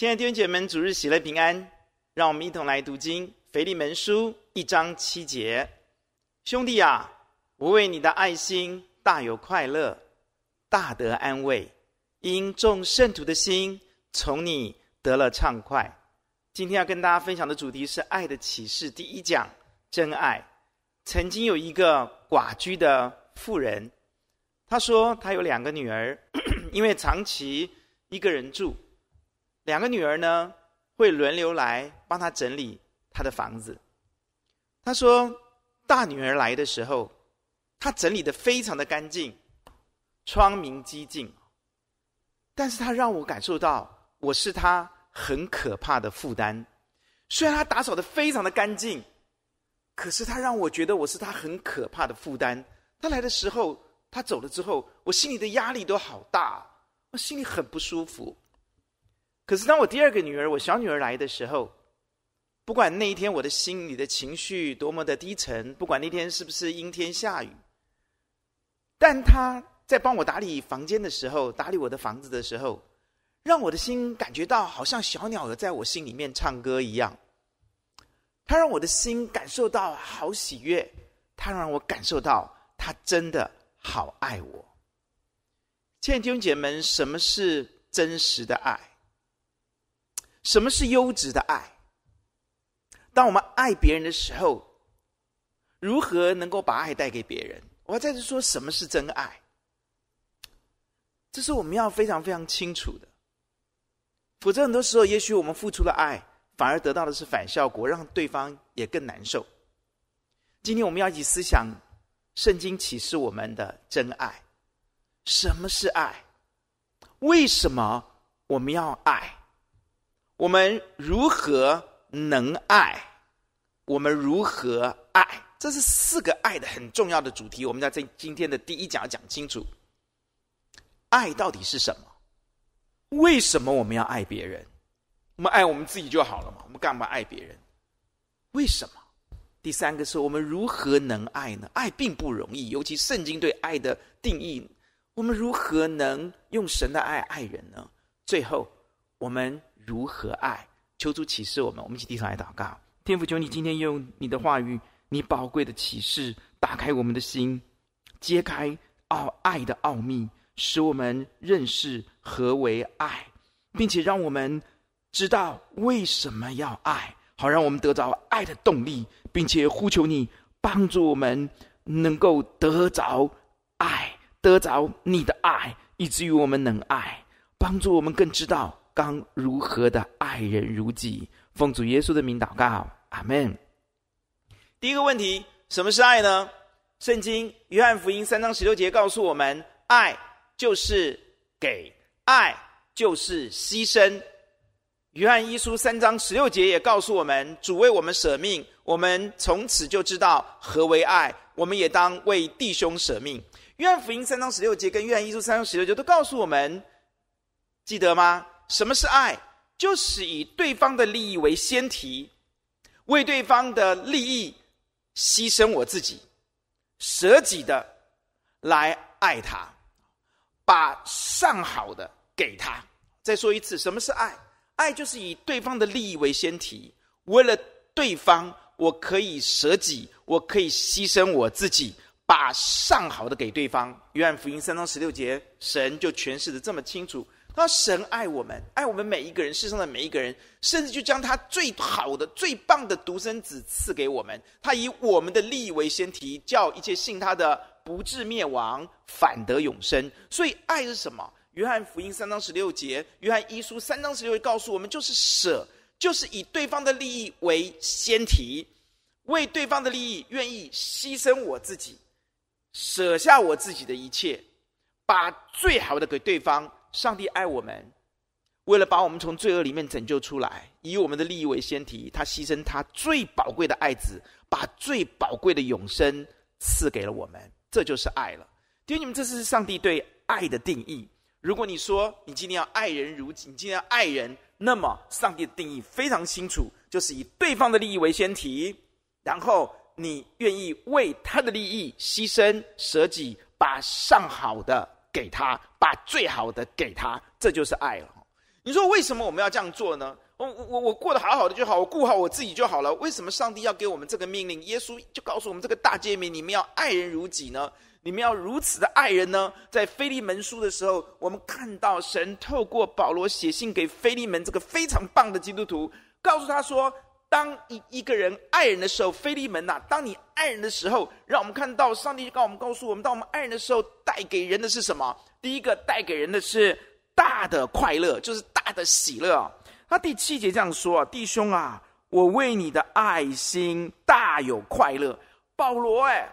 亲爱的弟兄姐妹们，主日喜乐平安，让我们一同来读经。腓利门书一章七节，兄弟啊，我为你的爱心大有快乐，大得安慰，因众圣徒的心从你得了畅快。今天要跟大家分享的主题是爱的启示，第一讲真爱。曾经有一个寡居的妇人，她说她有两个女儿，因为长期一个人住。两个女儿呢，会轮流来帮她整理她的房子。她说，大女儿来的时候，她整理的非常的干净，窗明几净。但是她让我感受到，我是她很可怕的负担。虽然她打扫的非常的干净，可是她让我觉得我是她很可怕的负担。她来的时候，她走了之后，我心里的压力都好大，我心里很不舒服。可是当我第二个女儿，我小女儿来的时候，不管那一天我的心里的情绪多么的低沉，不管那天是不是阴天下雨，但她在帮我打理房间的时候，打理我的房子的时候，让我的心感觉到好像小鸟儿在我心里面唱歌一样。她让我的心感受到好喜悦，她让我感受到她真的好爱我。亲爱的弟兄姐妹们，什么是真实的爱？什么是优质的爱？当我们爱别人的时候，如何能够把爱带给别人？我要再次说，什么是真爱？这是我们要非常非常清楚的。否则，很多时候，也许我们付出了爱，反而得到的是反效果，让对方也更难受。今天，我们要一起思想圣经启示我们的真爱。什么是爱？为什么我们要爱？我们如何能爱？我们如何爱？这是四个爱的很重要的主题。我们要在今天的第一讲要讲清楚，爱到底是什么？为什么我们要爱别人？我们爱我们自己就好了嘛？我们干嘛爱别人？为什么？第三个是我们如何能爱呢？爱并不容易，尤其圣经对爱的定义，我们如何能用神的爱爱人呢？最后，我们。如何爱？求主启示我们。我们一起低头来祷告。天父，求你今天用你的话语，你宝贵的启示，打开我们的心，揭开奥爱的奥秘，使我们认识何为爱，并且让我们知道为什么要爱，好让我们得着爱的动力，并且呼求你帮助我们能够得着爱，得着你的爱，以至于我们能爱，帮助我们更知道。当如何的爱人如己？奉主耶稣的名祷告，阿门。第一个问题，什么是爱呢？圣经约翰福音三章十六节告诉我们，爱就是给，爱就是牺牲。约翰一书三章十六节也告诉我们，主为我们舍命，我们从此就知道何为爱。我们也当为弟兄舍命。约翰福音三章十六节跟约翰一书三章十六节都告诉我们，记得吗？什么是爱？就是以对方的利益为先提，为对方的利益牺牲我自己，舍己的来爱他，把上好的给他。再说一次，什么是爱？爱就是以对方的利益为先提，为了对方，我可以舍己，我可以牺牲我自己，把上好的给对方。约翰福音三章十六节，神就诠释的这么清楚。他：“神爱我们，爱我们每一个人，世上的每一个人，甚至就将他最好的、最棒的独生子赐给我们。他以我们的利益为先提，叫一切信他的不至灭亡，反得永生。所以，爱是什么？约翰福音三章十六节，约翰一书三章十六节告诉我们，就是舍，就是以对方的利益为先提，为对方的利益愿意牺牲我自己，舍下我自己的一切，把最好的给对方。”上帝爱我们，为了把我们从罪恶里面拯救出来，以我们的利益为先提，他牺牲他最宝贵的爱子，把最宝贵的永生赐给了我们，这就是爱了。弟兄，你们，这是上帝对爱的定义。如果你说你今天要爱人如己，你今天要爱人，那么上帝的定义非常清楚，就是以对方的利益为先提，然后你愿意为他的利益牺牲舍己，把上好的。给他，把最好的给他，这就是爱了。你说为什么我们要这样做呢？我我我过得好好的就好，我顾好我自己就好了。为什么上帝要给我们这个命令？耶稣就告诉我们这个大诫命：你们要爱人如己呢？你们要如此的爱人呢？在腓利门书的时候，我们看到神透过保罗写信给腓利门这个非常棒的基督徒，告诉他说：当一一个人爱人的时候，腓利门呐、啊，当你爱人的时候，让我们看到上帝告我们告诉我们，当我们爱人的时候，带给人的是什么？第一个带给人的是大的快乐，就是大的喜乐。他第七节这样说啊，弟兄啊，我为你的爱心大有快乐。保罗哎，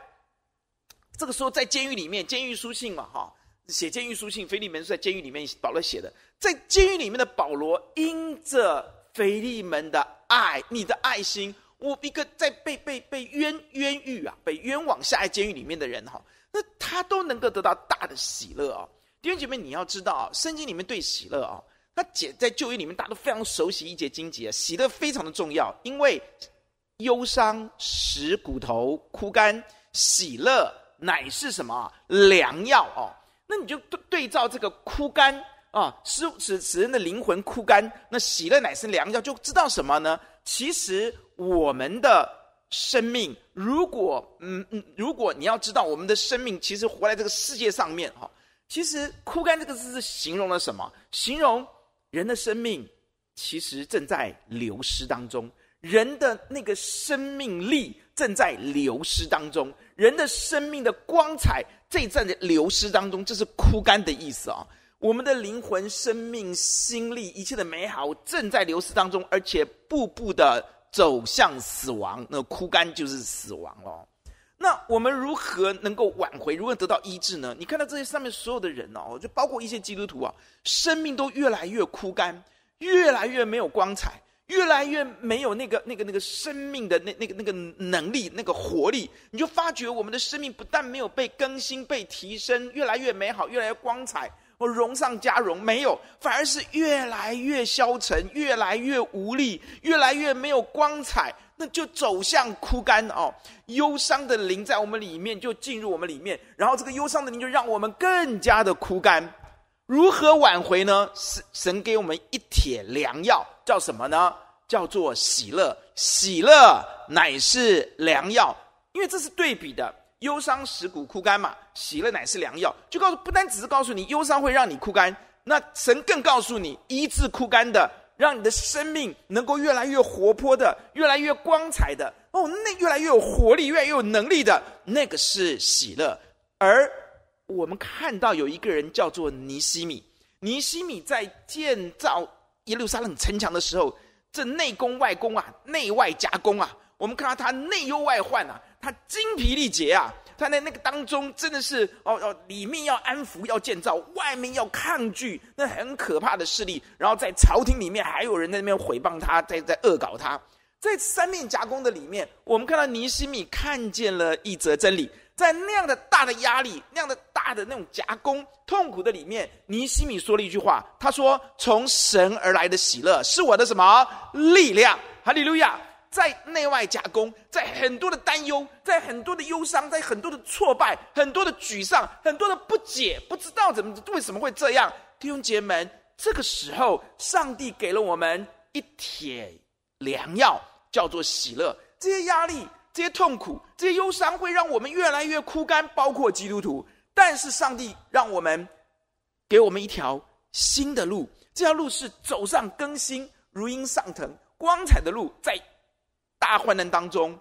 这个时候在监狱里面，监狱书信嘛，哈，写监狱书信，腓利门是在监狱里面保罗写的。在监狱里面的保罗，因着菲利门的爱，你的爱心，我一个在被被被冤冤狱啊，被冤枉下在监狱里面的人哈，那他都能够得到大的喜乐啊。弟兄姐妹，你要知道啊，圣经里面对喜乐啊。他解在旧约里面，大家都非常熟悉一节经节，喜乐非常的重要，因为忧伤使骨头枯干，喜乐乃是什么良药哦？那你就对对照这个枯干啊，使使使人的灵魂枯干，那喜乐乃是良药，就知道什么呢？其实我们的生命，如果嗯嗯，如果你要知道我们的生命，其实活在这个世界上面哈，其实枯干这个字是形容了什么？形容。人的生命其实正在流失当中，人的那个生命力正在流失当中，人的生命的光彩正在流失当中，这是枯干的意思啊！我们的灵魂、生命、心力，一切的美好正在流失当中，而且步步的走向死亡。那枯干就是死亡了。那我们如何能够挽回？如何得到医治呢？你看到这些上面所有的人哦，就包括一些基督徒啊，生命都越来越枯干，越来越没有光彩，越来越没有那个那个那个生命的那那个那个能力、那个活力。你就发觉我们的生命不但没有被更新、被提升，越来越美好，越来越光彩，或荣上加荣，没有，反而是越来越消沉，越来越无力，越来越没有光彩。那就走向枯干哦，忧伤的灵在我们里面就进入我们里面，然后这个忧伤的灵就让我们更加的枯干。如何挽回呢？神神给我们一帖良药，叫什么呢？叫做喜乐。喜乐乃是良药，因为这是对比的，忧伤使骨枯干嘛，喜乐乃是良药。就告诉不单只是告诉你忧伤会让你枯干，那神更告诉你医治枯干的。让你的生命能够越来越活泼的，越来越光彩的哦，那越来越有活力，越来越有能力的，那个是喜乐。而我们看到有一个人叫做尼西米，尼西米在建造耶路撒冷城墙的时候，这内宫外宫啊，内外夹攻啊，我们看到他内忧外患啊，他精疲力竭啊。他在那个当中真的是哦哦，里面要安抚，要建造，外面要抗拒那很可怕的势力。然后在朝廷里面还有人在那边诽谤他，在在恶搞他。在三面夹攻的里面，我们看到尼西米看见了一则真理，在那样的大的压力、那样的大的那种夹攻、痛苦的里面，尼西米说了一句话，他说：“从神而来的喜乐是我的什么力量？”哈利路亚。在内外夹攻，在很多的担忧，在很多的忧伤，在很多的挫败，很多的沮丧，很多的不解，不知道怎么为什么会这样。弟兄姐妹们，这个时候，上帝给了我们一帖良药，叫做喜乐。这些压力、这些痛苦、这些忧伤，会让我们越来越枯干，包括基督徒。但是上帝让我们给我们一条新的路，这条路是走上更新、如鹰上腾、光彩的路，在。大患难当中，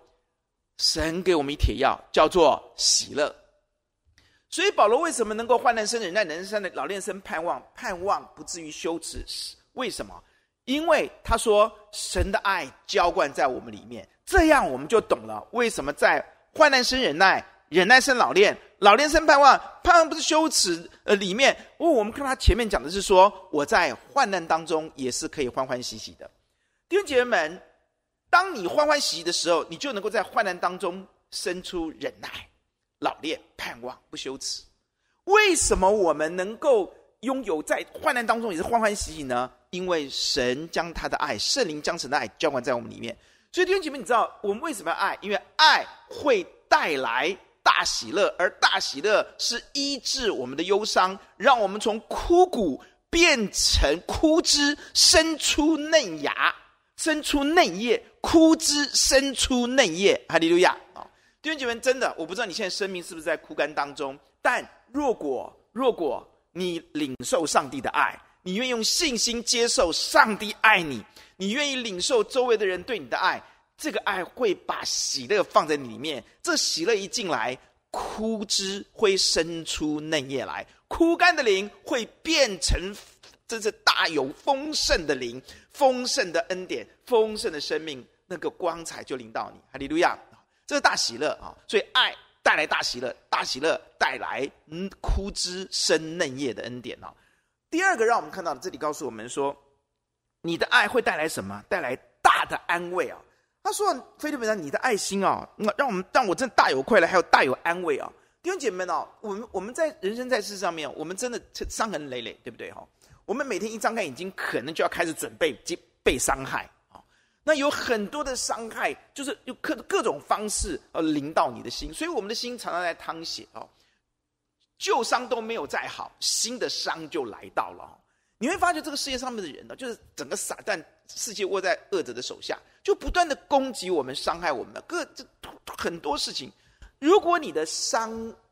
神给我们一帖药，叫做喜乐。所以保罗为什么能够患难生忍耐，忍耐生老练生盼望，盼望不至于羞耻？为什么？因为他说神的爱浇灌在我们里面，这样我们就懂了为什么在患难生忍耐，忍耐生老练，老练生盼望，盼望不是羞耻。呃，里面哦，我们看他前面讲的是说，我在患难当中也是可以欢欢喜喜的。弟兄姐妹们。当你欢欢喜喜的时候，你就能够在患难当中生出忍耐、老练、盼望、不羞耻。为什么我们能够拥有在患难当中也是欢欢喜喜呢？因为神将他的爱、圣灵将神的爱浇灌在我们里面。所以弟兄姐妹，你知道我们为什么要爱？因为爱会带来大喜乐，而大喜乐是医治我们的忧伤，让我们从枯骨变成枯枝，生出嫩芽，生出嫩叶。枯枝生出嫩叶，哈利路亚啊！弟兄姐妹，真的，我不知道你现在生命是不是在枯干当中，但若果若果你领受上帝的爱，你愿意用信心接受上帝爱你，你愿意领受周围的人对你的爱，这个爱会把喜乐放在里面。这喜乐一进来，枯枝会生出嫩叶来，枯干的灵会变成。这是大有丰盛的灵，丰盛的恩典，丰盛的生命，那个光彩就临到你，哈利路亚！这是大喜乐啊！所以爱带来大喜乐，大喜乐带来嗯枯枝生嫩叶的恩典啊。第二个，让我们看到的这里告诉我们说，你的爱会带来什么？带来大的安慰啊！他说：“腓利门啊，你的爱心啊，那让我们让我真的大有快乐，还有大有安慰啊！”弟兄姐妹们哦，我们我们在人生在世上面，我们真的伤痕累累，对不对哈？我们每天一张开眼睛，可能就要开始准备被伤害！那有很多的伤害，就是有各各种方式呃临到你的心，所以我们的心常常在淌血哦。旧伤都没有再好，新的伤就来到了。你会发觉这个世界上面的人呢，就是整个撒旦世界握在恶者的手下，就不断的攻击我们、伤害我们各这很多事情。如果你的伤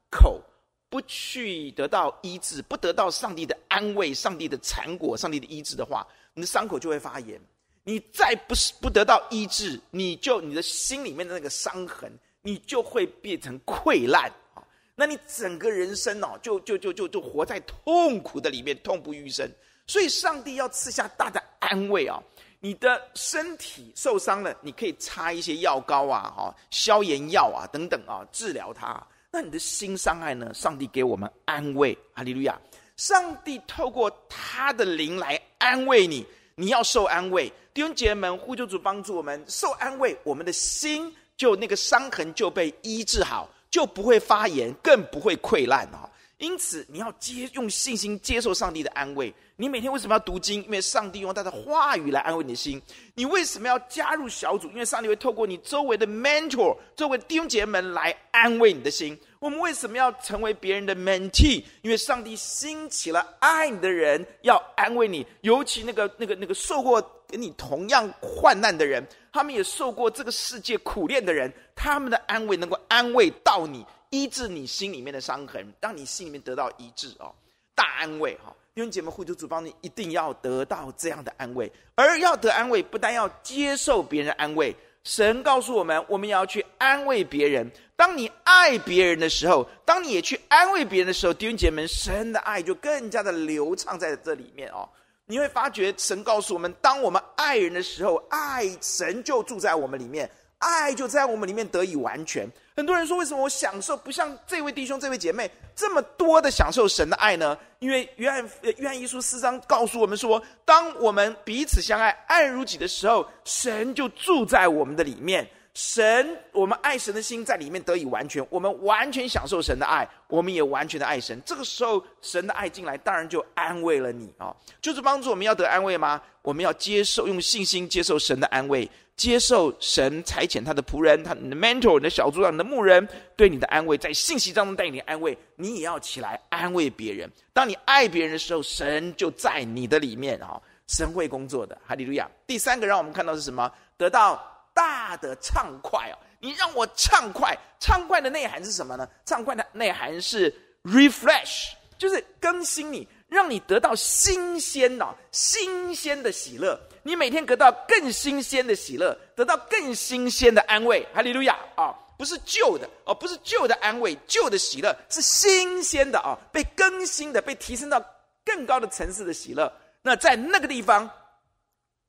口，不去得到医治，不得到上帝的安慰、上帝的产果、上帝的医治的话，你的伤口就会发炎。你再不是不得到医治，你就你的心里面的那个伤痕，你就会变成溃烂啊！那你整个人生哦，就就就就就活在痛苦的里面，痛不欲生。所以，上帝要赐下大的安慰啊！你的身体受伤了，你可以擦一些药膏啊、哈消炎药啊等等啊，治疗它。那你的心伤害呢？上帝给我们安慰，哈利路亚！上帝透过他的灵来安慰你，你要受安慰。弟兄姐妹们，呼救主帮助我们受安慰，我们的心就那个伤痕就被医治好，就不会发炎，更不会溃烂啊！因此，你要接用信心接受上帝的安慰。你每天为什么要读经？因为上帝用他的话语来安慰你的心。你为什么要加入小组？因为上帝会透过你周围的 mentor、周围的弟兄姐妹们来安慰你的心。我们为什么要成为别人的 mentee？因为上帝兴起了爱你的人，要安慰你。尤其那个、那个、那个受过跟你同样患难的人，他们也受过这个世界苦练的人，他们的安慰能够安慰到你。医治你心里面的伤痕，让你心里面得到医治哦，大安慰哈！弟兄姐妹，会主主帮你一定要得到这样的安慰，而要得安慰，不但要接受别人的安慰，神告诉我们，我们也要去安慰别人。当你爱别人的时候，当你也去安慰别人的时候，弟兄姐妹，神的爱就更加的流畅在这里面哦。你会发觉，神告诉我们，当我们爱人的时候，爱神就住在我们里面。爱就在我们里面得以完全。很多人说，为什么我享受不像这位弟兄、这位姐妹这么多的享受神的爱呢？因为约翰约翰一书四章告诉我们说，当我们彼此相爱、爱如己的时候，神就住在我们的里面。神，我们爱神的心在里面得以完全，我们完全享受神的爱，我们也完全的爱神。这个时候，神的爱进来，当然就安慰了你啊！就是帮助我们要得安慰吗？我们要接受，用信心接受神的安慰，接受神差遣他的仆人、他的 mentor、你的小组长、你的牧人对你的安慰，在信息当中带你安慰，你也要起来安慰别人。当你爱别人的时候，神就在你的里面啊！神会工作的，哈利路亚！第三个让我们看到是什么？得到。大的畅快哦，你让我畅快，畅快的内涵是什么呢？畅快的内涵是 refresh，就是更新你，让你得到新鲜的、新鲜的喜乐。你每天得到更新鲜的喜乐，得到更新鲜的安慰。哈利路亚啊！不是旧的哦，不是旧的安慰、旧的喜乐，是新鲜的啊，被更新的、被提升到更高的层次的喜乐。那在那个地方，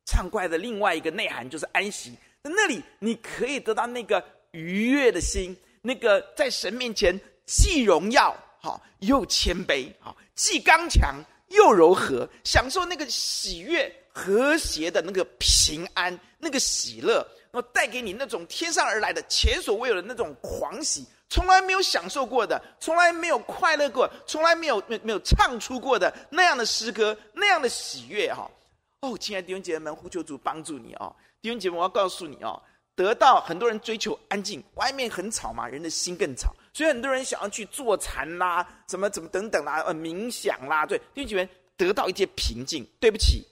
畅快的另外一个内涵就是安息。在那里，你可以得到那个愉悦的心，那个在神面前既荣耀好又谦卑好，既刚强又柔和，享受那个喜悦和谐的那个平安，那个喜乐，然后带给你那种天上而来的前所未有的那种狂喜，从来没有享受过的，从来没有快乐过，从来没有没没有唱出过的那样的诗歌，那样的喜悦哈。哦，亲爱的弟兄姐妹们，呼求主帮助你哦。弟兄姐妹，我要告诉你哦，得到很多人追求安静，外面很吵嘛，人的心更吵，所以很多人想要去坐禅啦，怎么怎么等等啦，呃，冥想啦，对，弟兄姐妹，得到一些平静。对不起，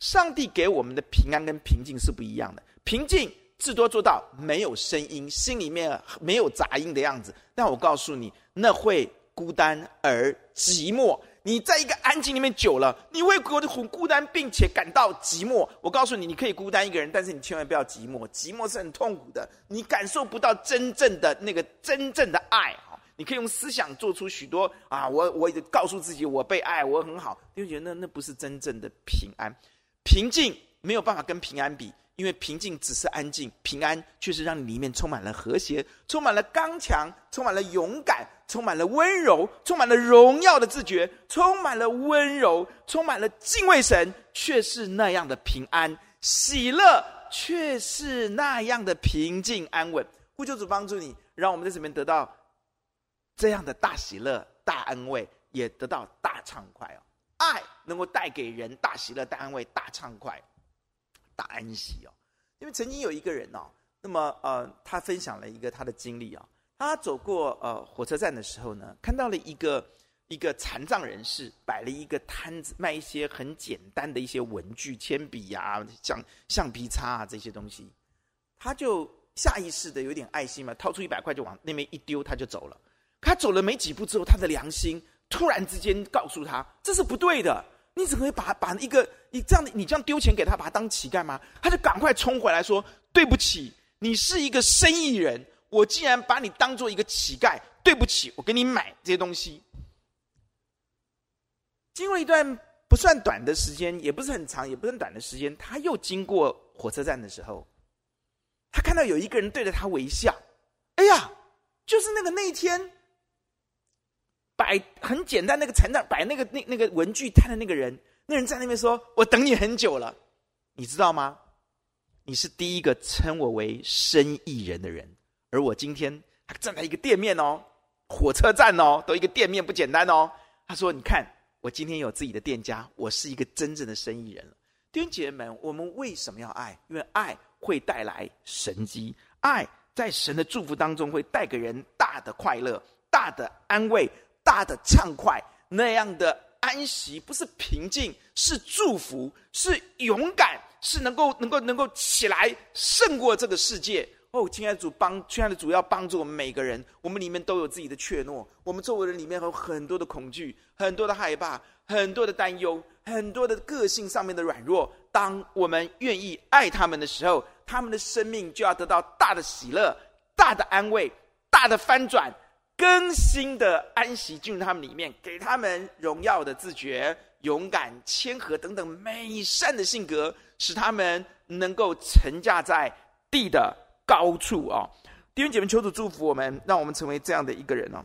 上帝给我们的平安跟平静是不一样的。平静至多做到没有声音，心里面没有杂音的样子。但我告诉你，那会孤单而寂寞。你在一个安静里面久了，你会觉得很孤单，并且感到寂寞。我告诉你，你可以孤单一个人，但是你千万不要寂寞，寂寞是很痛苦的。你感受不到真正的那个真正的爱啊！你可以用思想做出许多啊，我我告诉自己我被爱，我很好，你会觉得那那不是真正的平安，平静没有办法跟平安比。因为平静只是安静，平安却是让你里面充满了和谐，充满了刚强，充满了勇敢，充满了温柔，充满了荣耀的自觉，充满了温柔，充满了敬畏神，却是那样的平安喜乐，却是那样的平静安稳。呼求主帮助你，让我们在这边得到这样的大喜乐、大安慰，也得到大畅快哦。爱能够带给人大喜乐、大安慰、大畅快。大安息哦，因为曾经有一个人哦，那么呃，他分享了一个他的经历啊、哦。他走过呃火车站的时候呢，看到了一个一个残障人士摆了一个摊子，卖一些很简单的一些文具、铅笔呀、啊、橡橡皮擦啊这些东西。他就下意识的有点爱心嘛，掏出一百块就往那边一丢，他就走了。他走了没几步之后，他的良心突然之间告诉他，这是不对的。你怎么会把把一个你这样的你这样丢钱给他，把他当乞丐吗？他就赶快冲回来说：“对不起，你是一个生意人，我既然把你当做一个乞丐，对不起，我给你买这些东西。”经过一段不算短的时间，也不是很长，也不是短的时间，他又经过火车站的时候，他看到有一个人对着他微笑。哎呀，就是那个那一天。摆很简单那个残障摆那个那那个文具摊的那个人，那人在那边说：“我等你很久了，你知道吗？你是第一个称我为生意人的人，而我今天还站在一个店面哦，火车站哦，都一个店面不简单哦。”他说：“你看，我今天有自己的店家，我是一个真正的生意人了。”弟兄姐妹们，我们为什么要爱？因为爱会带来神迹，爱在神的祝福当中会带给人大的快乐、大的安慰。大的畅快，那样的安息，不是平静，是祝福，是勇敢，是能够能够能够起来胜过这个世界。哦，亲爱的主帮，亲爱的主要帮助我们每个人，我们里面都有自己的怯懦，我们周围人里面有很多的恐惧，很多的害怕，很多的担忧，很多的个性上面的软弱。当我们愿意爱他们的时候，他们的生命就要得到大的喜乐、大的安慰、大的翻转。更新的安息进入他们里面，给他们荣耀的自觉、勇敢、谦和等等美善的性格，使他们能够乘驾在地的高处啊！弟兄姐妹，求主祝福我们，让我们成为这样的一个人哦。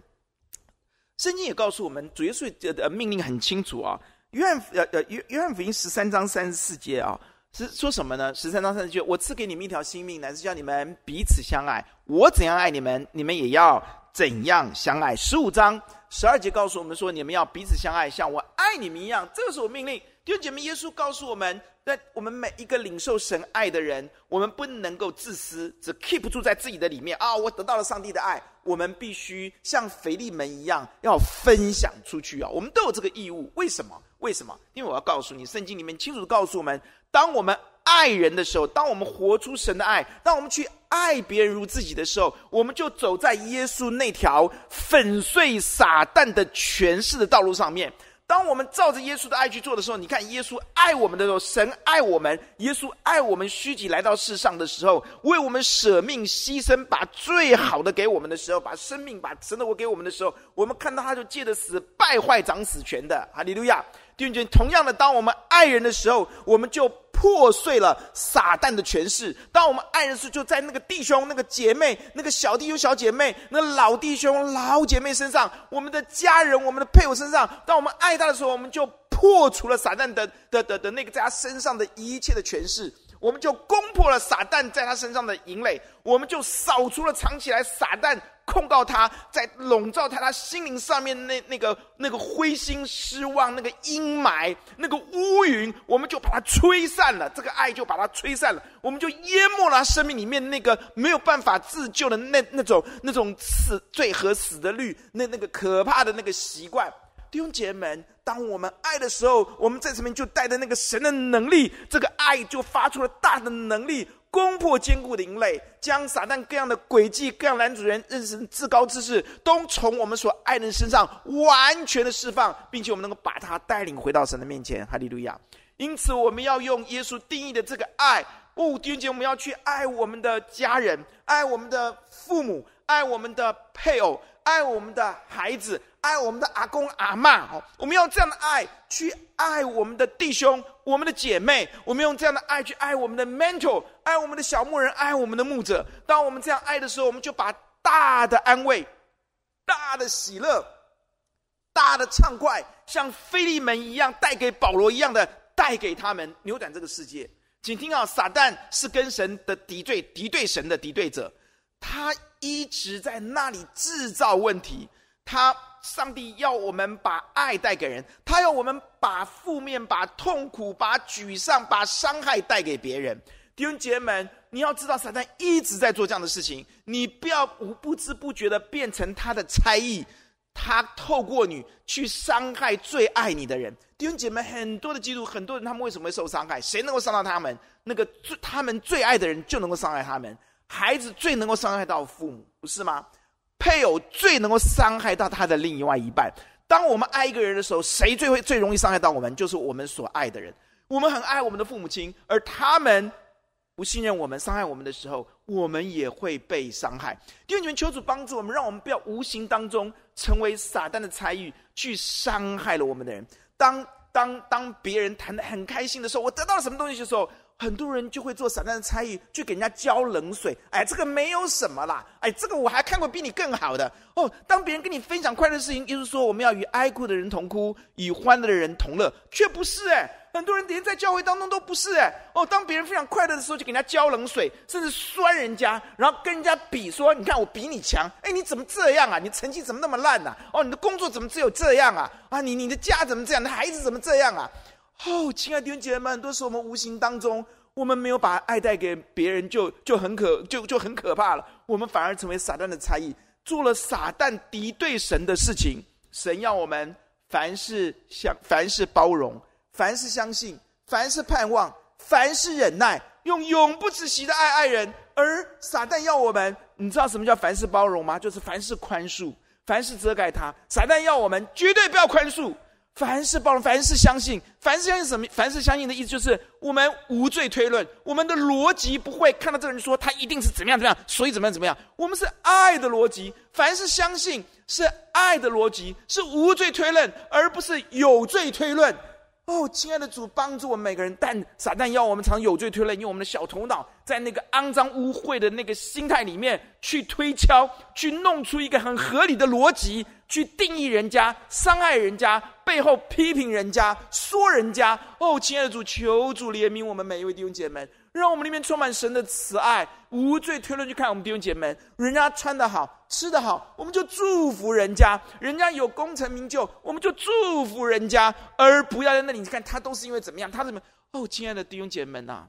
圣经也告诉我们，主耶稣的命令很清楚啊。约翰呃呃约约翰福音十三章三十四节啊，是说什么呢？十三章三十四节，我赐给你们一条新命，乃是叫你们彼此相爱。我怎样爱你们，你们也要。怎样相爱？十五章十二节告诉我们说：“你们要彼此相爱，像我爱你们一样。”这个是我命令。弟兄姐妹，耶稣告诉我们，在我们每一个领受神爱的人，我们不能够自私，只 keep 住在自己的里面啊！我得到了上帝的爱，我们必须像腓利门一样，要分享出去啊！我们都有这个义务。为什么？为什么？因为我要告诉你，圣经里面清楚的告诉我们，当我们爱人的时候，当我们活出神的爱，当我们去。爱别人如自己的时候，我们就走在耶稣那条粉碎撒旦的权势的道路上面。当我们照着耶稣的爱去做的时候，你看耶稣爱我们的时候，神爱我们，耶稣爱我们，虚己来到世上的时候，为我们舍命牺牲，把最好的给我们的时候，把生命、把神的活给我们的时候，我们看到他就借着死败坏掌死权的，哈利路亚。弟兄姐妹，同样的，当我们爱人的时候，我们就破碎了撒旦的权势。当我们爱人的时，就在那个弟兄、那个姐妹、那个小弟兄、小姐妹、那老弟兄、老姐妹身上，我们的家人、我们的配偶身上，当我们爱他的时候，我们就破除了撒旦的的的的那个在他身上的一切的权势。我们就攻破了撒旦在他身上的营垒，我们就扫除了藏起来撒旦控告他在笼罩在他心灵上面那那个那个灰心失望那个阴霾那个乌云，我们就把它吹散了。这个爱就把它吹散了，我们就淹没了他生命里面那个没有办法自救的那那种那种死罪和死的律，那那个可怕的那个习惯。弟兄姐妹们，当我们爱的时候，我们在这边就带着那个神的能力，这个爱就发出了大的能力，攻破坚固的营垒，将撒旦各样的诡计、各样拦阻人认识至高之事，都从我们所爱的人身上完全的释放，并且我们能够把他带领回到神的面前。哈利路亚！因此，我们要用耶稣定义的这个爱。哦，弟兄姐妹，我们要去爱我们的家人，爱我们的父母，爱我们的配偶，爱我们的孩子，爱我们的阿公阿嬷。哦，我们用这样的爱去爱我们的弟兄、我们的姐妹。我们用这样的爱去爱我们的 mentor，爱我们的小牧人，爱我们的牧者。当我们这样爱的时候，我们就把大的安慰、大的喜乐、大的畅快，像腓利门一样带给保罗一样的带给他们，扭转这个世界。请听好，撒旦是跟神的敌对，敌对神的敌对者，他一直在那里制造问题。他上帝要我们把爱带给人，他要我们把负面、把痛苦、把沮丧、把伤害带给别人。弟兄姐妹们，你要知道，撒旦一直在做这样的事情，你不要无不知不觉的变成他的差役。他透过你去伤害最爱你的人，弟兄姐妹，很多的基督，很多人他们为什么会受伤害？谁能够伤到他们？那个最他们最爱的人就能够伤害他们。孩子最能够伤害到父母，不是吗？配偶最能够伤害到他的另外一半。当我们爱一个人的时候，谁最会最容易伤害到我们？就是我们所爱的人。我们很爱我们的父母亲，而他们。不信任我们、伤害我们的时候，我们也会被伤害。弟兄们，求主帮助我们，让我们不要无形当中成为撒旦的差役，去伤害了我们的人。当当当别人谈得很开心的时候，我得到了什么东西的时候，很多人就会做撒旦的差役，去给人家浇冷水。哎，这个没有什么啦。哎，这个我还看过比你更好的哦。当别人跟你分享快乐的事情，就是说我们要与哀哭的人同哭，与欢乐的人同乐，却不是哎。很多人连在教会当中都不是哎哦，当别人非常快乐的时候，就给人家浇冷水，甚至酸人家，然后跟人家比说：“你看我比你强，哎，你怎么这样啊？你成绩怎么那么烂呢？哦，你的工作怎么只有这样啊？啊，你你的家怎么这样？你孩子怎么这样啊？哦，亲爱的弟兄姐妹们，很多时候我们无形当中，我们没有把爱带给别人就，就很可就就很可怕了。我们反而成为撒旦的差役，做了撒旦敌对神的事情。神要我们凡事相，凡事包容。凡事相信，凡事盼望，凡事忍耐，用永不止息的爱爱人。而撒旦要我们，你知道什么叫凡事包容吗？就是凡事宽恕，凡事遮盖他。撒旦要我们绝对不要宽恕，凡是包容，凡是相信。凡是相信什么？凡是相信的意思就是我们无罪推论，我们的逻辑不会看到这个人说他一定是怎么样怎么样，所以怎么样怎么样。我们是爱的逻辑，凡是相信是爱的逻辑，是无罪推论，而不是有罪推论。哦，亲爱的主，帮助我们每个人。但撒旦要我们常有罪推论，用我们的小头脑，在那个肮脏污秽的那个心态里面去推敲，去弄出一个很合理的逻辑，去定义人家，伤害人家，背后批评人家，说人家。哦，亲爱的主，求主怜悯我们每一位弟兄姐妹。让我们里面充满神的慈爱，无罪推论去看我们弟兄姐妹，人家穿得好，吃得好，我们就祝福人家；人家有功成名就，我们就祝福人家，而不要在那里看他都是因为怎么样，他怎么？哦，亲爱的弟兄姐妹呐，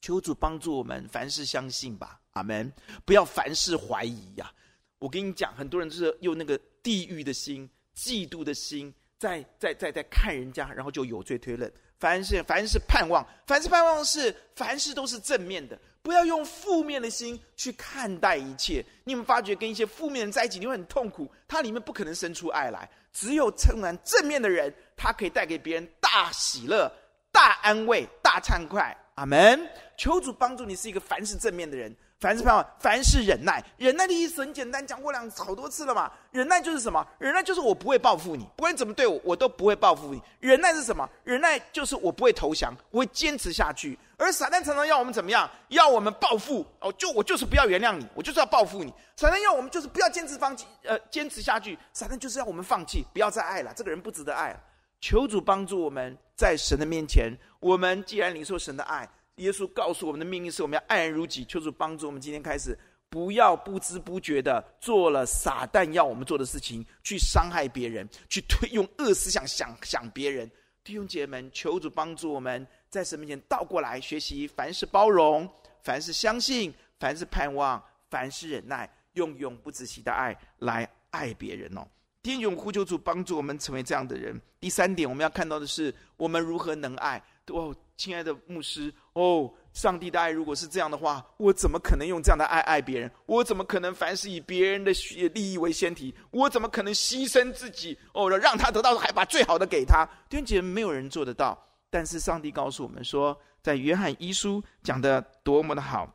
求主帮助我们，凡事相信吧，阿门！不要凡事怀疑呀、我跟你讲，很多人就是用那个地狱的心、嫉妒的心，在在在在看人家，然后就有罪推论。凡事凡事盼望，凡事盼望是凡事都是正面的，不要用负面的心去看待一切。你们发觉跟一些负面的人在一起，你会很痛苦。它里面不可能生出爱来。只有充满正面的人，他可以带给别人大喜乐、大安慰、大畅快。阿门。求主帮助你是一个凡事正面的人。凡事盼望，凡事忍耐。忍耐的意思很简单，讲过两好多次了嘛。忍耐就是什么？忍耐就是我不会报复你，不管怎么对我，我都不会报复你。忍耐是什么？忍耐就是我不会投降，我会坚持下去。而撒旦常常要我们怎么样？要我们报复哦，就我就是不要原谅你，我就是要报复你。撒旦要我们就是不要坚持放弃，呃，坚持下去。撒旦就是要我们放弃，不要再爱了，这个人不值得爱了。求主帮助我们在神的面前，我们既然领受神的爱。耶稣告诉我们的命令是：我们要爱人如己。求主帮助我们，今天开始不要不知不觉的做了撒旦要我们做的事情，去伤害别人，去推用恶思想想想别人。弟兄姐妹们，求主帮助我们在神面前倒过来学习：凡事包容，凡事相信，凡事盼望，凡事忍耐，用永不止息的爱来爱别人哦。天永呼求主帮助我们成为这样的人。第三点，我们要看到的是我们如何能爱。哦，亲爱的牧师，哦，上帝的爱如果是这样的话，我怎么可能用这样的爱爱别人？我怎么可能凡事以别人的利益为先提？我怎么可能牺牲自己？哦，让他得到还把最好的给他？弟兄姐妹，没有人做得到。但是上帝告诉我们说，在约翰一书讲的多么的好，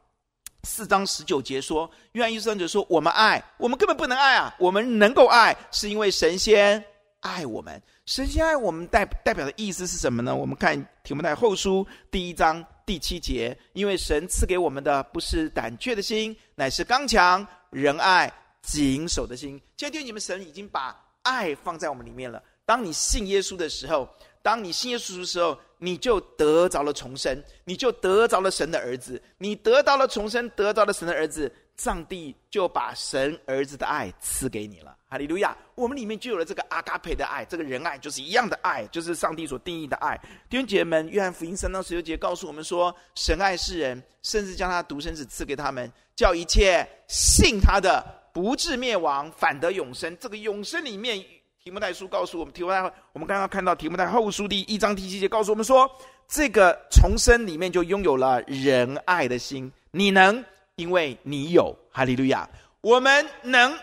四章十九节说，约翰一书就说，我们爱，我们根本不能爱啊，我们能够爱，是因为神仙爱我们。神先爱我们代代表的意思是什么呢？我们看提摩太后书第一章第七节，因为神赐给我们的不是胆怯的心，乃是刚强、仁爱、谨守的心。今天你们神已经把爱放在我们里面了。当你信耶稣的时候。当你信耶稣的时候，你就得着了重生，你就得着了神的儿子。你得到了重生，得到了神的儿子，上帝就把神儿子的爱赐给你了。哈利路亚！我们里面就有了这个阿嘎培的爱，这个仁爱就是一样的爱，就是上帝所定义的爱。弟兄姐妹们，约翰福音三章十六节告诉我们说，神爱世人，甚至将他独生子赐给他们，叫一切信他的不至灭亡，反得永生。这个永生里面。提摩太书告诉我们，提摩太，我们刚刚看到提摩太后书第一章第七节告诉我们说，这个重生里面就拥有了仁爱的心。你能，因为你有，哈利路亚。我们能，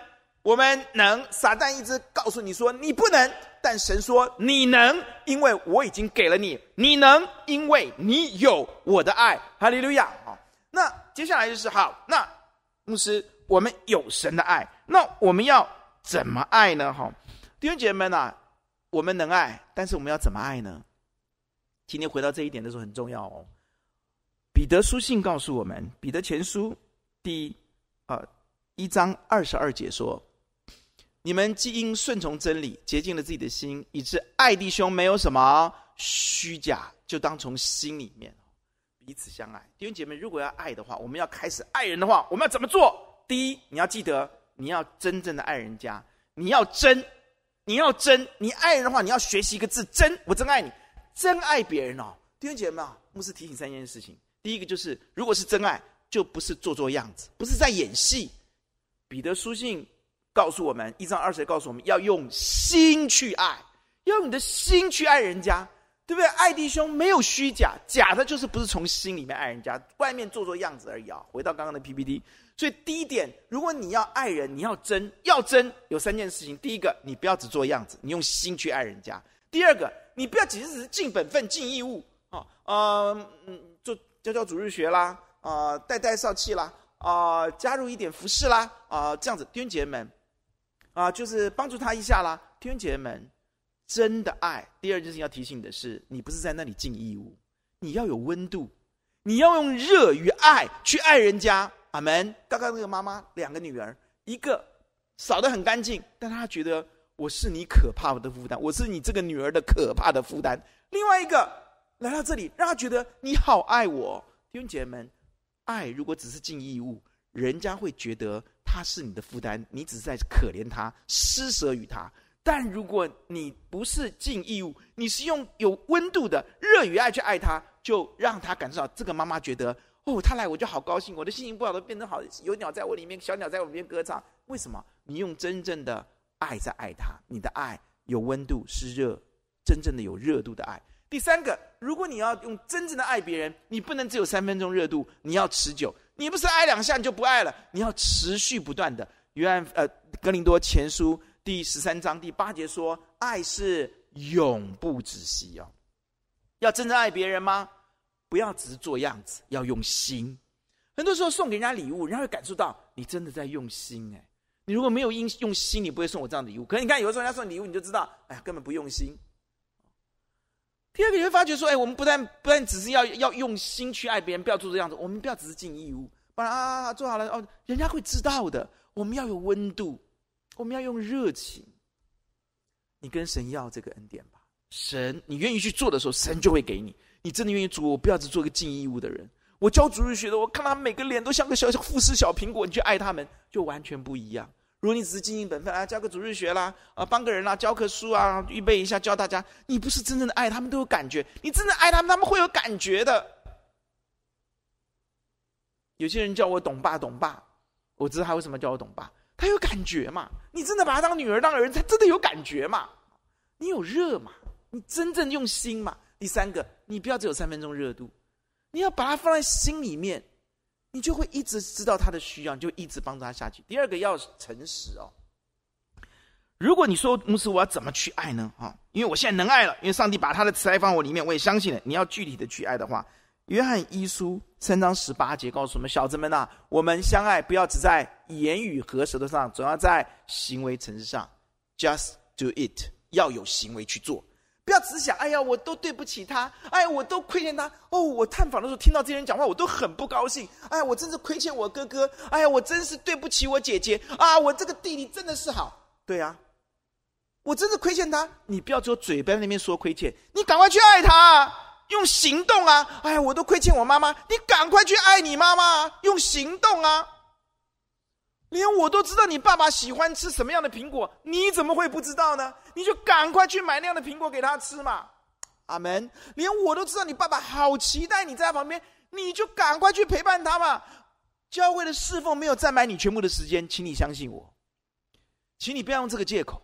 我们能。撒旦一直告诉你说你不能，但神说你能，因为我已经给了你。你能，因为你有我的爱，哈利路亚。好，那接下来就是好，那牧师，我们有神的爱，那我们要怎么爱呢？哈。弟兄姐妹们啊，我们能爱，但是我们要怎么爱呢？今天回到这一点的时候很重要哦。彼得书信告诉我们，彼得前书第呃一章二十二节说：“你们既因顺从真理，洁净了自己的心，以致爱弟兄没有什么虚假，就当从心里面彼此相爱。”弟兄姐妹，如果要爱的话，我们要开始爱人的话，我们要怎么做？第一，你要记得，你要真正的爱人家，你要真。你要真，你爱人的话，你要学习一个字“真”。我真爱你，真爱别人哦。弟兄姐妹们啊，牧师提醒三件事情。第一个就是，如果是真爱，就不是做做样子，不是在演戏。彼得书信告诉我们，一章二十节告诉我们要用心去爱，要用你的心去爱人家，对不对？爱弟兄没有虚假，假的就是不是从心里面爱人家，外面做做样子而已啊。回到刚刚的 PPT。所以第一点，如果你要爱人，你要真，要真有三件事情。第一个，你不要只做样子，你用心去爱人家；第二个，你不要只是尽本分、尽义务啊，呃，嗯，做教教主日学啦，啊、带带少气啦，啊、加入一点服饰啦，啊、这样子，弟兄姐妹们，啊、就是帮助他一下啦，弟兄姐妹们，真的爱。第二件事情要提醒的是，你不是在那里尽义务，你要有温度，你要用热与爱去爱人家。阿门。刚刚那个妈妈，两个女儿，一个扫得很干净，但她觉得我是你可怕的负担，我是你这个女儿的可怕的负担。另外一个来到这里，让她觉得你好爱我。弟兄姐妹们，爱如果只是尽义务，人家会觉得他是你的负担，你只是在可怜他、施舍于他。但如果你不是尽义务，你是用有温度的热与爱去爱他，就让他感受到这个妈妈觉得。哦，他来我就好高兴，我的心情不好都变成好，有鸟在我里面，小鸟在我里面歌唱。为什么？你用真正的爱在爱他，你的爱有温度，是热，真正的有热度的爱。第三个，如果你要用真正的爱别人，你不能只有三分钟热度，你要持久。你不是爱两下你就不爱了，你要持续不断的。约翰呃，格林多前书第十三章第八节说，爱是永不止息哦。要真正爱别人吗？不要只是做样子，要用心。很多时候送给人家礼物，人家会感受到你真的在用心。哎，你如果没有用用心，你不会送我这样的礼物。可是你看，有的时候人家送礼物，你就知道，哎呀，根本不用心。第二个，你会发觉说，哎，我们不但不但只是要要用心去爱别人，不要做这样子，我们不要只是尽义务，不然啊，做好了哦，人家会知道的。我们要有温度，我们要用热情。你跟神要这个恩典吧，神，你愿意去做的时候，神就会给你。你真的愿意做？我不要只做一个尽义务的人。我教主日学的，我看他每个脸都像个小小富士小苹果，你去爱他们就完全不一样。如果你只是尽尽本分啊，教个主日学啦，啊，帮个人啦，教科书啊，预备一下教大家，你不是真正的爱他们，都有感觉。你真的爱他们，他们会有感觉的。有些人叫我董爸，董爸，我知道他为什么叫我董爸。他有感觉嘛？你真的把他当女儿当儿子，他真的有感觉嘛？你有热嘛？你真正用心嘛？第三个，你不要只有三分钟热度，你要把它放在心里面，你就会一直知道他的需要，你就一直帮助他下去。第二个要诚实哦。如果你说牧师，我要怎么去爱呢？啊，因为我现在能爱了，因为上帝把他的慈爱放我里面，我也相信了。你要具体的去爱的话，约翰一书三章十八节告诉我们：小子们呐、我们相爱，不要只在言语和舌头上，总要在行为诚实上。Just do it，要有行为去做，不要只想：哎呀，我都对不起他，哎，我都亏欠他。哦，我探访的时候听到这些人讲话，我都很不高兴。哎，我真是亏欠我哥哥。哎呀，我真是对不起我姐姐啊！我这个弟弟真的是好，对呀、啊。我真的亏欠他，你不要只有嘴巴那边说亏欠，你赶快去爱他，用行动啊！哎呀，我都亏欠我妈妈，你赶快去爱你妈妈，用行动啊！连我都知道你爸爸喜欢吃什么样的苹果，你怎么会不知道呢？你就赶快去买那样的苹果给他吃嘛！阿门。连我都知道你爸爸好期待你在他旁边，你就赶快去陪伴他嘛！教会的侍奉没有占满你全部的时间，请你相信我，请你不要用这个借口。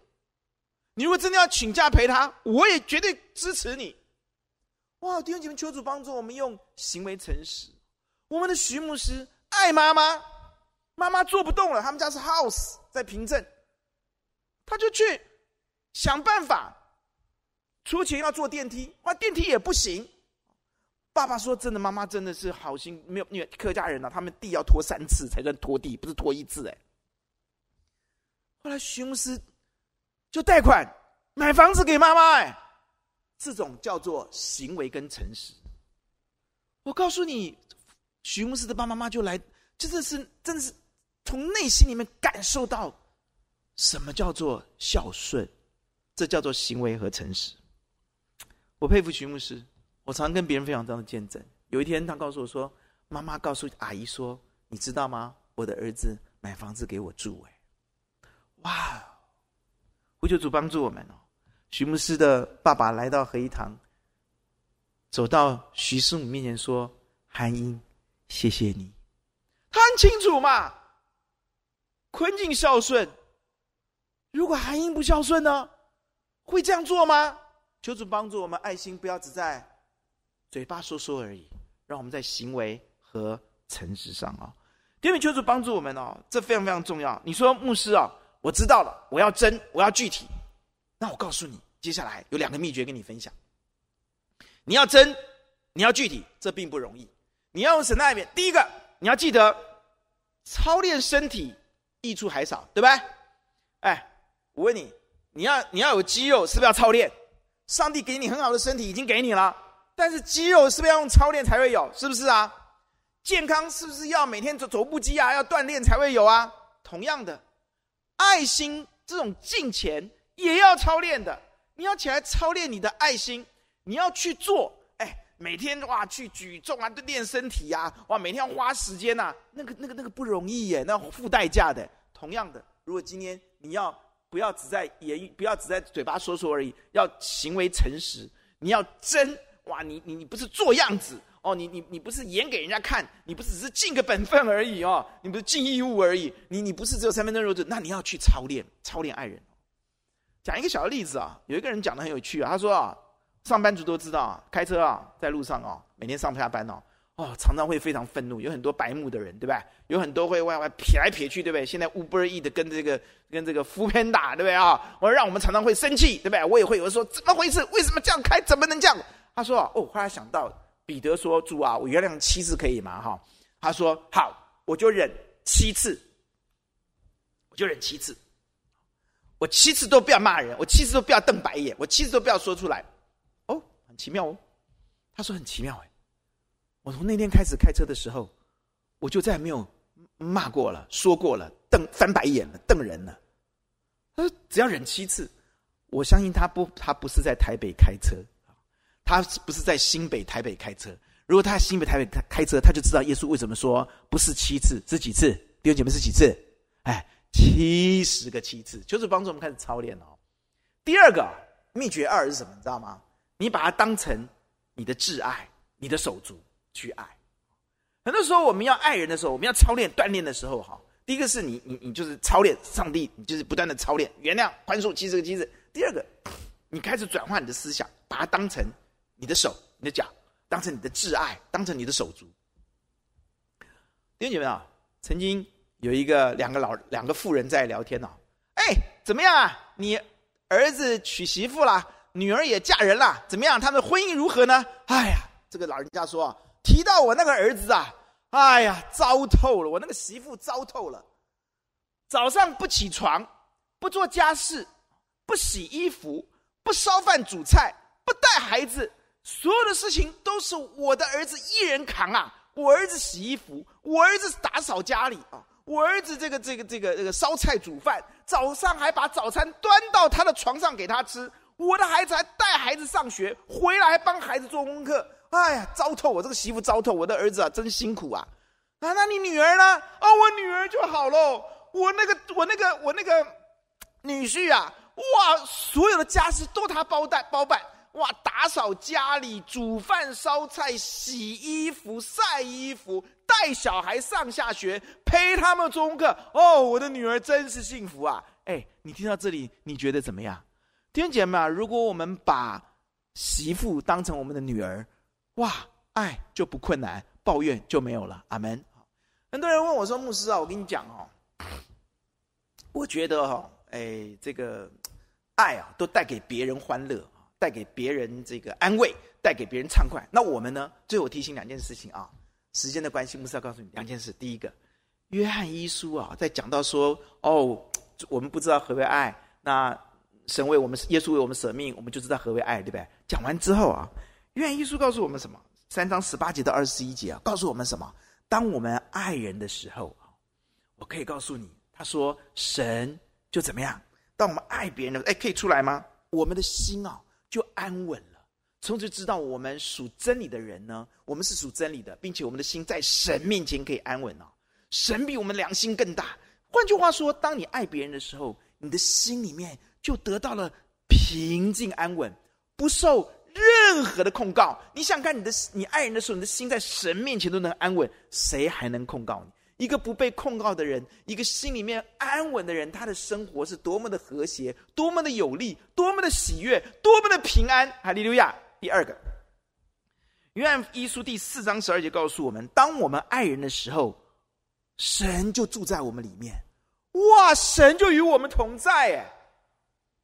你如果真的要请假陪他，我也绝对支持你。哇，弟兄姐妹，求主帮助我们用行为诚实。我们的徐牧师爱妈妈，妈妈坐不动了，他们家是 house 在平镇，他就去想办法出钱要坐电梯，哇，电梯也不行。爸爸说：“真的，妈妈真的是好心，没有因为客家人啊，他们地要拖三次才算拖地，不是拖一次哎。”后来徐牧师。就贷款买房子给妈妈，哎，这种叫做行为跟诚实。我告诉你，徐牧师的爸爸妈妈就来，真的是真的是从内心里面感受到什么叫做孝顺，这叫做行为和诚实。我佩服徐牧师，我常跟别人分享这样的见证。有一天，他告诉我说：“妈妈告诉阿姨说，你知道吗？我的儿子买房子给我住，哎，哇！”呼求主帮助我们哦！徐牧师的爸爸来到合一堂，走到徐师母面前说：“韩英，谢谢你。”他很清楚嘛，坤敬孝顺。如果韩英不孝顺呢，会这样做吗？求主帮助我们，爱心不要只在嘴巴说说而已，让我们在行为和诚实上啊！因为求主帮助我们哦，这非常非常重要。你说牧师啊？我知道了，我要真，我要具体。那我告诉你，接下来有两个秘诀跟你分享。你要真，你要具体，这并不容易。你要用神的爱，第一个，你要记得，操练身体益处还少，对吧？哎，我问你，你要你要有肌肉，是不是要操练？上帝给你很好的身体，已经给你了，但是肌肉是不是要用操练才会有？是不是啊？健康是不是要每天走走步机啊？要锻炼才会有啊？同样的。爱心这种金钱也要操练的，你要起来操练你的爱心，你要去做，每天哇去举重啊，练身体呀、啊，哇，每天要花时间呐、啊，那个那个那个不容易耶，那付代价的。同样的，如果今天你要不要只在言语，不要只在嘴巴说说而已，要行为诚实，你要真哇，你你你不是做样子。哦，你你你不是演给人家看，你不是只是尽个本分而已哦，你不是尽义务而已，你你不是只有三分钟热度，那你要去操练，操练爱人。讲一个小的例子啊，有一个人讲的很有趣啊，他说啊，上班族都知道啊，开车啊，在路上啊，每天上下班哦，哦，常常会非常愤怒，有很多白目的人，对吧？有很多会外外撇来撇去，对不对？现在 Uber E 的跟这个跟这个 Foodpanda，对不对啊？我让我们常常会生气，对不对？我也会有人说，怎么回事？为什么这样开？怎么能这样？他说哦，后来想到。彼得说：“主啊，我原谅七次可以吗？”哈，他说：“好，我就忍七次，我就忍七次，我七次都不要骂人，我七次都不要瞪白眼，我七次都不要说出来。”奇妙哦。他说：“很奇妙哎，我从那天开始开车的时候，我就再也没有骂过了，说过了，瞪翻白眼了，瞪人了。他说只要忍七次，我相信他不，他不是在台北开车。”他不是在新北、台北开车。如果他在新北、台北开车，他就知道耶稣为什么说不是七次，是几次？弟兄姐妹是几次？哎，七十个七次，就是帮助我们开始操练哦。第二个秘诀二是什么？你知道吗？你把它当成你的挚爱、你的手足去爱。很多时候我们要爱人的时候，我们要操练锻炼的时候，哈，第一个是你你你就是操练上帝，你就是不断的操练原谅、宽恕、其实个机制。第二个，你开始转换你的思想，把它当成你的手、你的脚，当成你的挚爱，当成你的手足。弟兄姐妹啊，曾经有一个两个老两个妇人在聊天呢，哎，怎么样啊？你儿子娶媳妇了，女儿也嫁人了，怎么样？他们的婚姻如何呢？哎呀，这个老人家说，提到我那个儿子啊。哎呀，糟透了！我那个媳妇糟透了。早上不起床，不做家事，不洗衣服，不烧饭煮菜，不带孩子，所有的事情都是我的儿子一人扛啊！我儿子洗衣服，我儿子打扫家里啊，我儿子这个这个这个这个烧菜煮饭，早上还把早餐端到他的床上给他吃。我的孩子还带孩子上学，回来还帮孩子做功课。哎呀，糟透！我这个媳妇糟透，我的儿子啊，真辛苦啊！啊，那你女儿呢？哦，我女儿就好喽。我那个，我那个，我那个女婿啊，哇，所有的家事都他包办包办。哇，打扫家里、煮饭、烧菜、洗衣服、晒衣服、带小孩上下学、陪他们做功课。哦，我的女儿真是幸福啊！哎，你听到这里，你觉得怎么样？弟兄姐妹，如果我们把媳妇当成我们的女儿。哇，爱就不困难，抱怨就没有了。阿门。很多人问我说：“牧师啊，我跟你讲哦，我觉得哈、哦，哎，这个爱啊，都带给别人欢乐，带给别人这个安慰，带给别人畅快。那我们呢？最后提醒两件事情啊，时间的关系，牧师要告诉你两件事。第一个，约翰一书啊，在讲到说哦，我们不知道何为爱，那神为我们，耶稣为我们舍命，我们就知道何为爱，对不对？讲完之后啊。约翰一书告诉我们什么？三章十八节到二十一节啊，告诉我们什么？当我们爱人的时候，我可以告诉你，他说神就怎么样？当我们爱别人的时候，哎，可以出来吗？我们的心啊，就安稳了。从此知道我们属真理的人呢，我们是属真理的，并且我们的心在神面前可以安稳啊。神比我们良心更大。换句话说，当你爱别人的时候，你的心里面就得到了平静安稳，不受。任何的控告，你想看你的你爱人的时候，你的心在神面前都能安稳，谁还能控告你？一个不被控告的人，一个心里面安稳的人，他的生活是多么的和谐，多么的有力，多么的喜悦，多么的平安。哈利路亚！第二个，约翰一书第四章十二节告诉我们：当我们爱人的时候，神就住在我们里面。哇，神就与我们同在哎，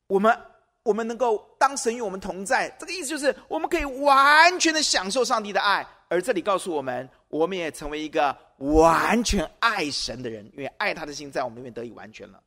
我们。我们能够当神与我们同在，这个意思就是我们可以完全的享受上帝的爱。而这里告诉我们，我们也成为一个完全爱神的人，因为爱他的心在我们里面得以完全了。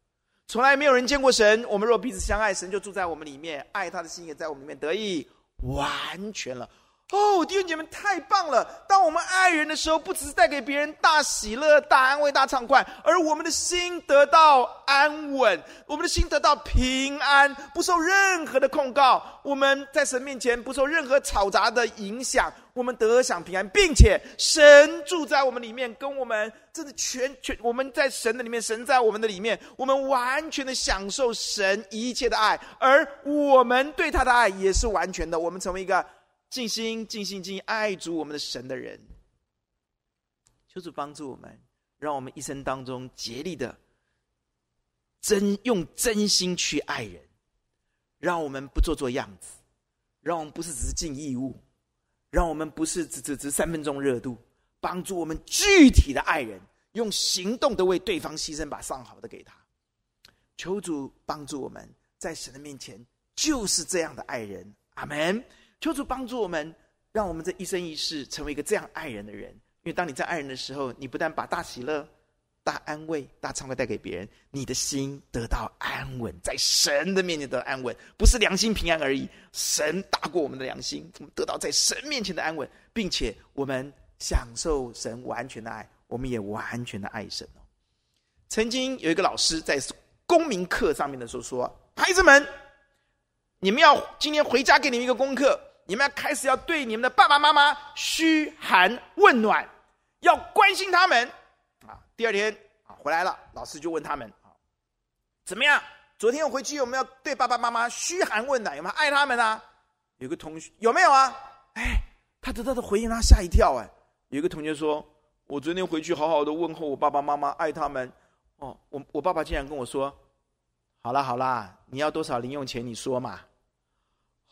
从来没有人见过神，我们若彼此相爱，神就住在我们里面，爱他的心也在我们里面得以完全了。哦，弟兄姐妹，太棒了！当我们爱人的时候，不只是带给别人大喜乐、大安慰、大畅快，而我们的心得到安稳，我们的心得到平安，不受任何的控告。我们在神面前不受任何吵杂的影响，我们得享平安，并且神住在我们里面，跟我们真的全全我们在神的里面，神在我们的里面，我们完全的享受神一切的爱，而我们对他的爱也是完全的。我们成为一个。尽心、尽心、尽爱主我们的神的人，求主帮助我们，让我们一生当中竭力的真用真心去爱人，让我们不做做样子，让我们不是只是尽义务，让我们不是只只只三分钟热度，帮助我们具体的爱人，用行动的为对方牺牲，把上好的给他。求主帮助我们在神的面前就是这样的爱人，阿门。求主帮助我们，让我们这一生一世成为一个这样爱人的人。因为当你在爱人的时候，你不但把大喜乐、大安慰、大畅快带给别人，你的心得到安稳，在神的面前得到安稳，不是良心平安而已。神大过我们的良心，我们得到在神面前的安稳，并且我们享受神完全的爱，我们也完全的爱神哦。曾经有一个老师在公民课上面的时候说：“孩子们，你们要今天回家给你们一个功课。”你们要开始要对你们的爸爸妈妈嘘寒问暖，要关心他们啊。第二天啊回来了，老师就问他们啊，怎么样？昨天我回去有没有对爸爸妈妈嘘寒问暖？有没有爱他们啊？有个同学有没有啊？哎，他得到的回应让他吓一跳哎。有一个同学说，我昨天回去好好的问候我爸爸妈妈，爱他们。哦，我我爸爸竟然跟我说：“好啦好啦，你要多少零用钱？你说嘛。”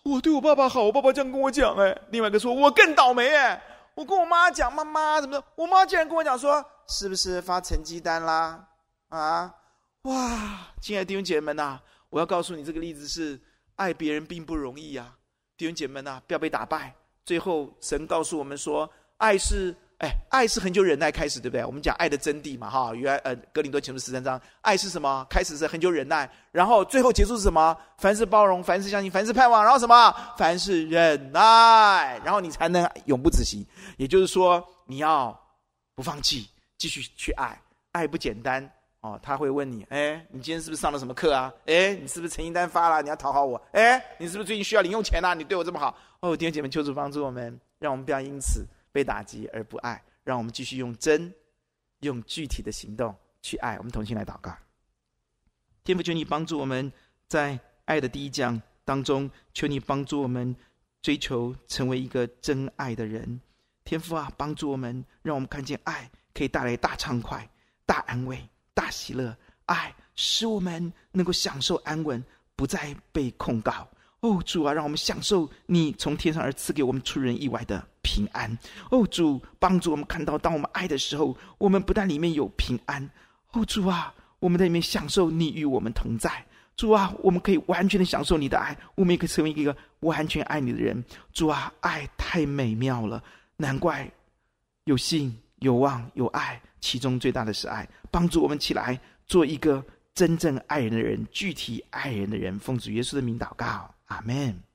我对我爸爸好，我爸爸这样跟我讲，哎，另外一个说，我更倒霉，哎，我跟我妈讲，妈妈怎么的？我妈竟然跟我讲说，是不是发成绩单啦？啊，哇，亲爱的弟兄姐妹们呐，我要告诉你，这个例子是爱别人并不容易呀，弟兄姐妹们呐，不要被打败。最后，神告诉我们说，爱是。哎，爱是恒久忍耐开始，对不对？我们讲爱的真谛嘛，哈。原来呃，哥林多前书十三章，爱是什么？开始是恒久忍耐，然后最后结束是什么？凡事包容，凡事相信，凡事盼望，然后什么？凡事忍耐，然后你才能永不止息。也就是说，你要不放弃，继续去爱。爱不简单哦，他会问你：哎，你今天是不是上了什么课啊？哎，你是不是成绩单发了？你要讨好我？哎，你是不是最近需要零用钱啊？你对我这么好哦，弟兄姐妹，求主帮助我们，让我们不要因此。被打击而不爱，让我们继续用真、用具体的行动去爱。我们同心来祷告，天父，求你帮助我们在爱的第一讲当中，求你帮助我们追求成为一个真爱的人。天父啊，帮助我们，让我们看见爱可以带来大畅快、大安慰、大喜乐。爱使我们能够享受安稳，不再被控告。哦，主啊，让我们享受你从天上而赐给我们出人意外的平安。哦，主，帮助我们看到，当我们爱的时候，我们不但里面有平安。哦，主啊，我们在里面享受你与我们同在。主啊，我们可以完全的享受你的爱，我们也可以成为一个完全爱你的人。主啊，爱太美妙了，难怪有信、有望、有爱，其中最大的是爱。帮助我们起来，做一个真正爱人的人，具体爱人的人。奉主耶稣的名祷告。阿门。